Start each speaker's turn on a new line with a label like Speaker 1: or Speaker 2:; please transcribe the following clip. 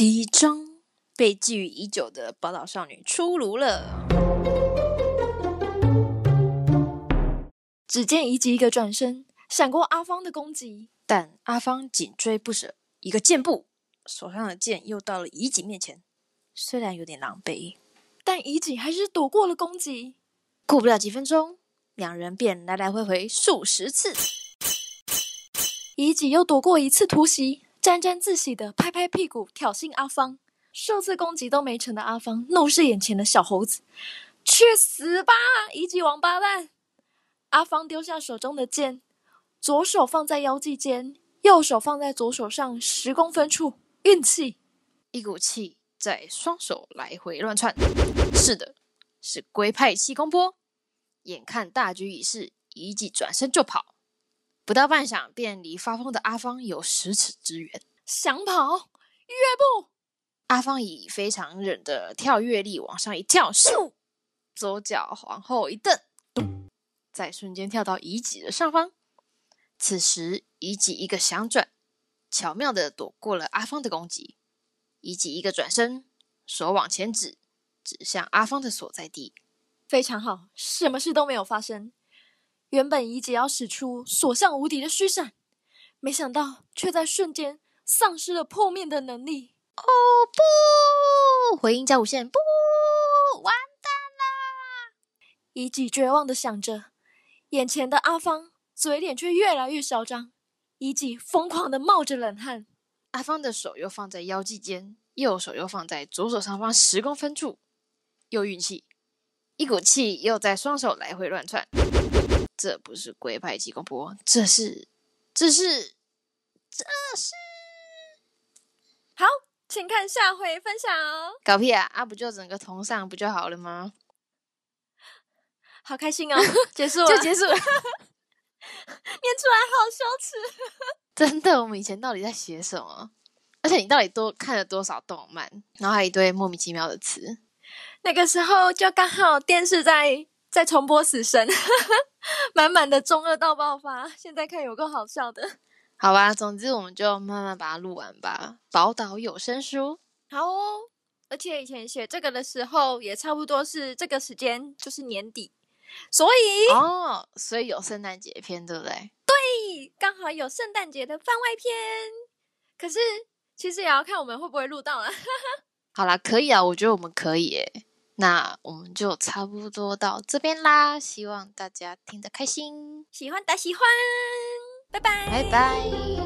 Speaker 1: 第一章，被觊觎已久的宝岛少女出炉了。只见遗迹一个转身，闪过阿芳的攻击，但阿芳紧追不舍，一个箭步，手上的剑又到了遗迹面前。虽然有点狼狈，但遗迹还是躲过了攻击。过不了几分钟，两人便来来回回数十次，遗迹又躲过一次突袭。沾沾自喜的拍拍屁股挑衅阿芳，数次攻击都没成的阿芳怒视眼前的小猴子：“去死吧，一级王八蛋！”阿芳丢下手中的剑，左手放在腰际间，右手放在左手上十公分处，运气，一股气在双手来回乱窜。是的，是龟派气功波。眼看大局已逝，一记转身就跑。不到半晌，便离发疯的阿芳有十尺之远。想跑，跃步。阿芳以非常忍的跳跃力往上一跳，咻，左脚往后一蹬，咚，在瞬间跳到乙己的上方。此时，乙己一个响转，巧妙的躲过了阿芳的攻击。乙己一个转身，手往前指，指向阿芳的所在地。非常好，什么事都没有发生。原本乙己要使出所向无敌的虚闪，没想到却在瞬间丧失了破面的能力。哦不！回音加无限，不，完蛋啦！乙己绝望的想着，眼前的阿芳嘴脸却越来越嚣张。乙己疯狂的冒着冷汗。阿芳的手又放在腰际间，右手又放在左手上方十公分处，又运气，一股气又在双手来回乱窜。这不是龟派气功波，这是，这是，这是。好，请看下回分享哦。搞屁啊！啊，不就整个同上不就好了吗？好开心哦！结束了，就结束了。念出来好羞耻。真的，我们以前到底在写什么？而且你到底多看了多少动漫？然后还一堆莫名其妙的词。那个时候就刚好电视在在重播《死神》。满满的中二到爆发，现在看有够好笑的。好吧，总之我们就慢慢把它录完吧。宝岛有声书，好哦。而且以前写这个的时候，也差不多是这个时间，就是年底，所以哦，所以有圣诞节篇，对不对？对，刚好有圣诞节的番外篇。可是其实也要看我们会不会录到了。好啦，可以啊，我觉得我们可以诶。那我们就差不多到这边啦，希望大家听得开心，喜欢打喜欢，拜拜，拜拜。